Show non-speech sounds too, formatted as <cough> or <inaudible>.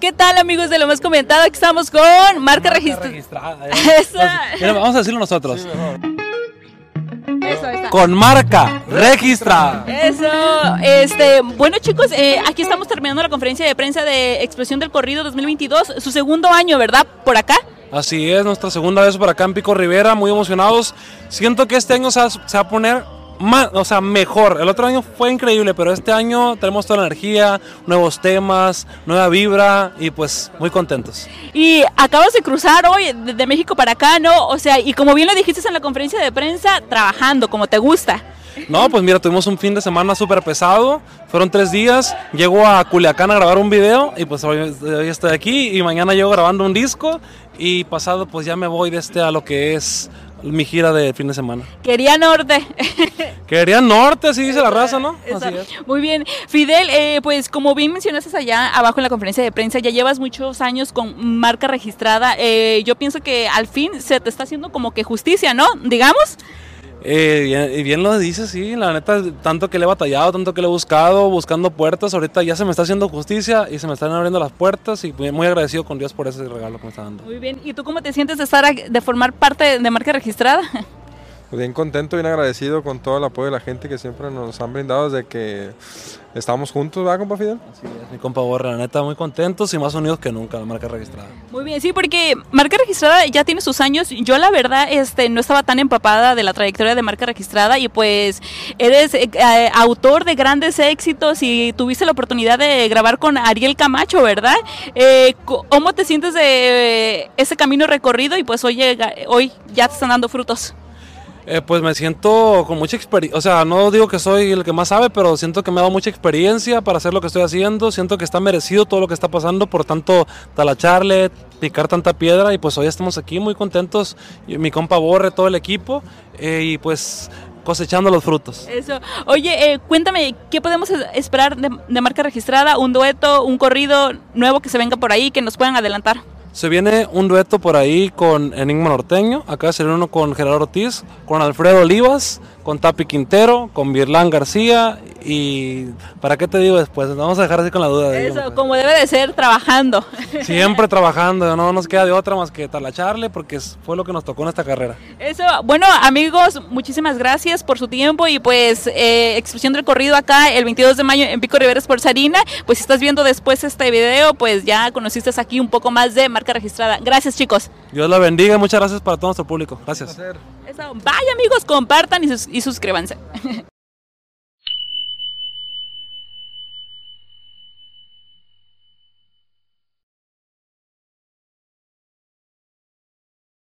¿qué tal amigos de lo más comentado? Aquí estamos con marca, registrada. registrada. <laughs> Esa. Mira, vamos a decirlo nosotros. Eso, ahí está. Con marca registrada. Eso, este, bueno chicos, eh, aquí estamos terminando la conferencia de prensa de Expresión del Corrido 2022, su segundo año, ¿verdad? Por acá. Así es, nuestra segunda vez por acá en Pico Rivera, muy emocionados. Siento que este año se va, se va a poner más, o sea, mejor. El otro año fue increíble, pero este año tenemos toda la energía, nuevos temas, nueva vibra y pues muy contentos. Y acabas de cruzar hoy de, México para acá, ¿no? O sea, y como bien lo dijiste en la conferencia de prensa, trabajando como te gusta. No, pues mira, tuvimos un fin de semana súper pesado, fueron tres días, llego a Culiacán a grabar un video y pues hoy, hoy estoy aquí y mañana llego grabando un disco y pasado pues ya me voy de este a lo que es mi gira de fin de semana. Quería norte. Quería norte, así dice la raza, ¿no? Así es. Muy bien. Fidel, eh, pues como bien mencionaste allá abajo en la conferencia de prensa, ya llevas muchos años con marca registrada. Eh, yo pienso que al fin se te está haciendo como que justicia, ¿no? Digamos. Eh, bien, bien lo dices, sí, la neta, tanto que le he batallado, tanto que le he buscado, buscando puertas, ahorita ya se me está haciendo justicia y se me están abriendo las puertas y muy, agradecido con Dios por ese regalo que me está dando. Muy bien. ¿Y tú cómo te sientes de estar de formar parte de marca registrada? <laughs> Bien contento, bien agradecido con todo el apoyo de la gente que siempre nos han brindado desde que estamos juntos, ¿verdad, compa Fidel? Así es, mi compa Borra, la neta, muy contentos y más unidos que nunca, la marca registrada. Muy bien, sí, porque marca registrada ya tiene sus años. Yo la verdad este, no estaba tan empapada de la trayectoria de marca registrada y pues eres eh, eh, autor de grandes éxitos y tuviste la oportunidad de grabar con Ariel Camacho, ¿verdad? Eh, ¿Cómo te sientes de ese camino recorrido y pues hoy, llega- hoy ya te están dando frutos? Eh, pues me siento con mucha experiencia, o sea, no digo que soy el que más sabe, pero siento que me ha dado mucha experiencia para hacer lo que estoy haciendo, siento que está merecido todo lo que está pasando, por tanto, talacharle, picar tanta piedra y pues hoy estamos aquí muy contentos, mi compa Borre, todo el equipo eh, y pues cosechando los frutos. Eso. Oye, eh, cuéntame, ¿qué podemos es- esperar de, de marca registrada? ¿Un dueto, un corrido nuevo que se venga por ahí, que nos puedan adelantar? Se viene un dueto por ahí con Enigma Norteño, acá se viene uno con Gerardo Ortiz, con Alfredo Olivas, con Tapi Quintero, con Virlán García y ¿para qué te digo después? Vamos a dejar así con la duda. de Eso, ello. como debe de ser, trabajando. Siempre <laughs> trabajando, no nos queda de otra más que talacharle porque fue lo que nos tocó en esta carrera. Eso, bueno amigos, muchísimas gracias por su tiempo y pues eh, expresión del corrido acá el 22 de mayo en Pico Rivera por Sarina. Pues si estás viendo después este video, pues ya conociste aquí un poco más de marca registrada. Gracias chicos. Dios la bendiga y muchas gracias para todo nuestro público. Gracias. Eso, vaya amigos, compartan y, sus- y suscríbanse. <laughs>